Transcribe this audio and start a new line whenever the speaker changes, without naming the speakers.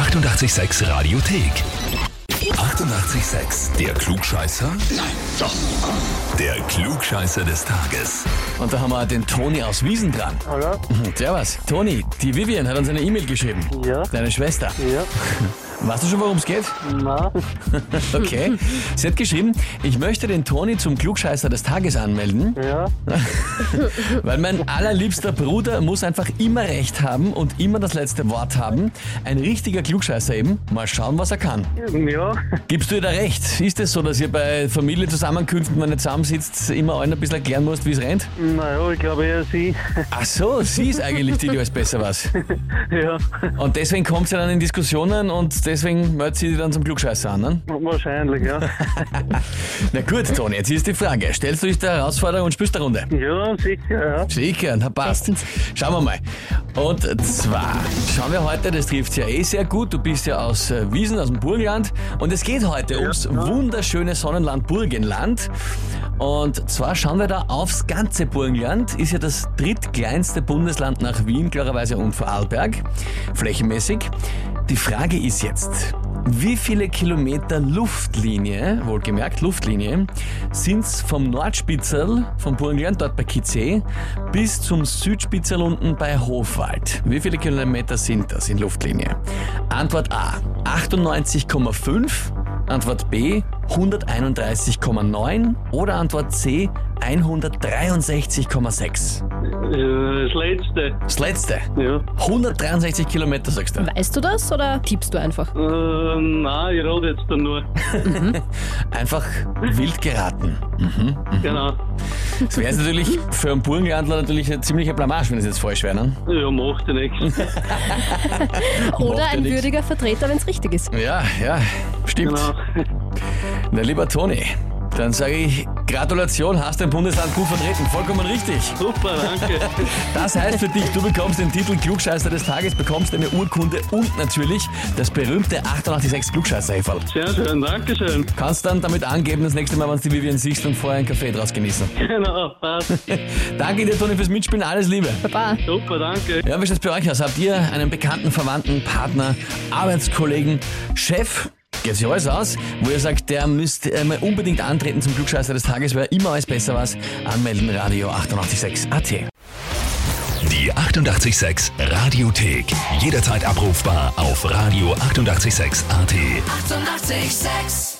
886 Radiothek. 88,6. Der Klugscheißer? Nein, doch. Der Klugscheißer des Tages.
Und da haben wir den Toni aus Wiesen dran.
Hallo?
Mhm, Servus. Toni, die Vivian hat uns eine E-Mail geschrieben.
Ja,
Deine Schwester.
ja,
Weißt du schon, worum es geht?
na,
Okay. Sie hat geschrieben, ich möchte den Toni zum Klugscheißer des Tages anmelden,
ja,
weil mein allerliebster Bruder muss einfach immer recht haben und immer das letzte Wort haben. Ein richtiger Klugscheißer eben. Mal schauen, was er kann.
ja,
Gibst du ihr da recht? Ist es so, dass ihr bei Familienzusammenkünften, wenn ihr zusammensitzt, immer allen ein bisschen erklären musst, wie es rennt?
naja, ich glaube eher sie.
Ach so, sie ist eigentlich die, die alles besser weiß.
ja,
Und deswegen kommt sie dann in Diskussionen und deswegen meldet sie die dann zum Klugscheißer an. Ne?
wahrscheinlich, ja.
Na gut, Toni, jetzt ist die Frage. Stellst du dich der Herausforderung und spielst der Runde?
Ja, sicher, ja.
Sicher, na passt. Schauen wir mal. Und zwar schauen wir heute, das trifft ja eh sehr gut. Du bist ja aus äh, Wiesen, aus dem Burgenland. Und es geht heute ums wunderschöne Sonnenland Burgenland. Und zwar schauen wir da aufs ganze Burgenland. Ist ja das drittkleinste Bundesland nach Wien, klarerweise und Vorarlberg, flächenmäßig. Die Frage ist jetzt, wie viele Kilometer Luftlinie, wohlgemerkt Luftlinie, sind's vom Nordspitzel vom Burgenland, dort bei Kitzee, bis zum Südspitzel unten bei Hofwald? Wie viele Kilometer sind das in Luftlinie? Antwort A 98,5, Antwort B 131,9 oder Antwort C 163,6.
Äh, Das letzte,
Das letzte.
ja.
163 Kilometer, sagst du.
Weißt du das oder tippst du einfach?
Äh, nein, ich rate jetzt dann nur.
Einfach wild geraten.
Genau.
Das wäre natürlich für einen Burgenlandler natürlich eine ziemliche Blamage, wenn es jetzt falsch wäre. Ne?
Ja, macht ja nichts.
Oder ein
nix.
würdiger Vertreter, wenn es richtig ist.
Ja, ja, stimmt.
Genau.
Na, lieber Toni, dann sage ich Gratulation, hast dein Bundesland gut vertreten. Vollkommen richtig.
Super, danke.
Das heißt für dich, du bekommst den Titel Klugscheißer des Tages, bekommst eine Urkunde und natürlich das berühmte 886 klugscheißer -Häferl.
Sehr schön, danke schön.
Kannst dann damit angeben, das nächste Mal, wenn du die Vivian siehst und vorher einen Kaffee draus genießen.
Genau, passt.
Danke dir, Toni, fürs Mitspielen. Alles Liebe.
Baba.
Super, danke.
Ja, wie schaut's bei euch aus? Habt ihr einen bekannten, Verwandten, Partner, Arbeitskollegen, Chef? Geht sich alles aus, wo ihr sagt, der müsst äh, mal unbedingt antreten zum Glückscheißer des Tages, weil immer alles besser was. Anmelden, Radio 886 AT.
Die 88,6 Radiothek. Jederzeit abrufbar auf radio886.at. 88,6.
Eighty-eight, sex.